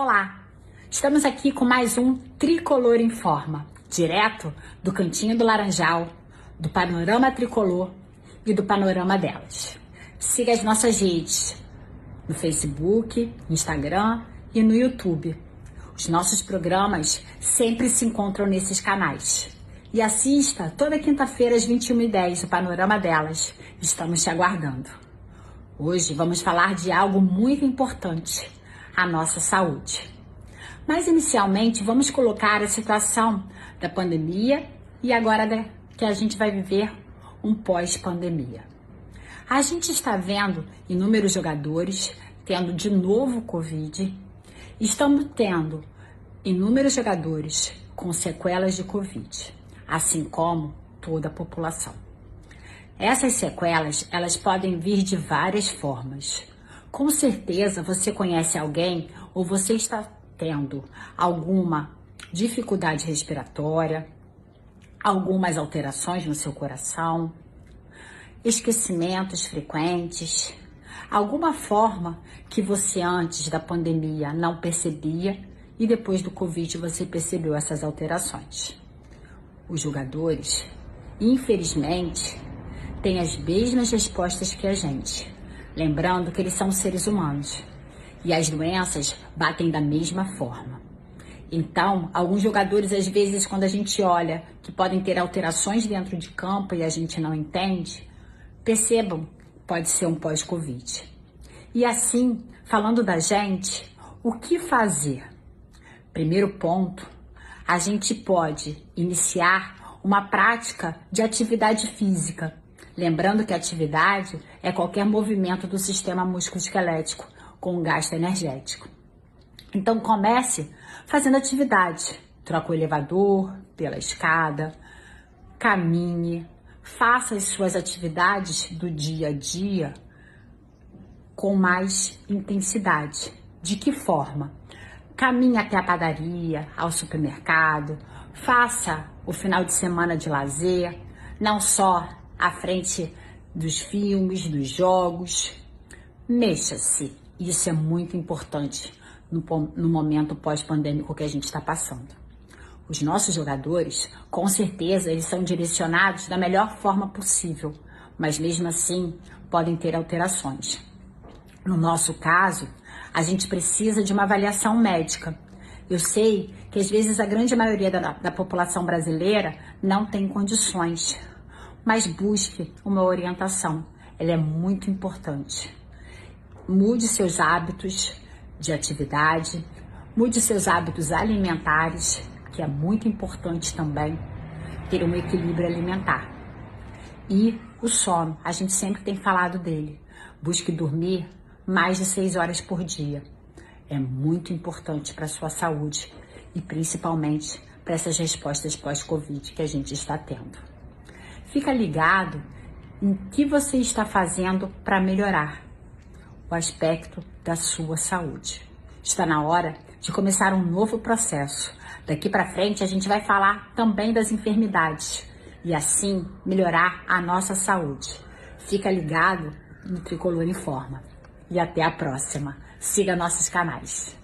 Olá! Estamos aqui com mais um Tricolor em Forma, direto do Cantinho do Laranjal, do Panorama Tricolor e do Panorama delas. Siga as nossas redes no Facebook, Instagram e no YouTube. Os nossos programas sempre se encontram nesses canais. E assista toda quinta-feira às 21h10 o Panorama delas. Estamos te aguardando. Hoje vamos falar de algo muito importante: a nossa saúde. Mas inicialmente vamos colocar a situação da pandemia e agora que a gente vai viver um pós-pandemia. A gente está vendo inúmeros jogadores tendo de novo Covid. Estamos tendo inúmeros jogadores com sequelas de Covid, assim como toda a população. Essas sequelas, elas podem vir de várias formas. Com certeza você conhece alguém ou você está tendo alguma dificuldade respiratória, algumas alterações no seu coração, esquecimentos frequentes, alguma forma que você antes da pandemia não percebia e depois do Covid você percebeu essas alterações. Os jogadores, infelizmente, têm as mesmas respostas que a gente, lembrando que eles são seres humanos e as doenças batem da mesma forma. Então, alguns jogadores, às vezes, quando a gente olha que podem ter alterações dentro de campo e a gente não entende, percebam, pode ser um pós-Covid. E assim, falando da gente, o que fazer? Primeiro ponto, a gente pode iniciar uma prática de atividade física Lembrando que atividade é qualquer movimento do sistema musculoesquelético com gasto energético. Então comece fazendo atividade. Troca o elevador pela escada, caminhe, faça as suas atividades do dia a dia com mais intensidade. De que forma? Caminhe até a padaria, ao supermercado, faça o final de semana de lazer, não só à frente dos filmes, dos jogos. Mexa-se. Isso é muito importante no, no momento pós-pandêmico que a gente está passando. Os nossos jogadores, com certeza, eles são direcionados da melhor forma possível, mas mesmo assim podem ter alterações. No nosso caso, a gente precisa de uma avaliação médica. Eu sei que às vezes a grande maioria da, da população brasileira não tem condições mas busque uma orientação. Ela é muito importante. Mude seus hábitos de atividade, mude seus hábitos alimentares, que é muito importante também ter um equilíbrio alimentar. E o sono, a gente sempre tem falado dele. Busque dormir mais de seis horas por dia. É muito importante para a sua saúde e principalmente para essas respostas pós-Covid que a gente está tendo. Fica ligado em que você está fazendo para melhorar o aspecto da sua saúde. Está na hora de começar um novo processo. Daqui para frente a gente vai falar também das enfermidades e assim melhorar a nossa saúde. Fica ligado no Tricolor Informa. E até a próxima. Siga nossos canais.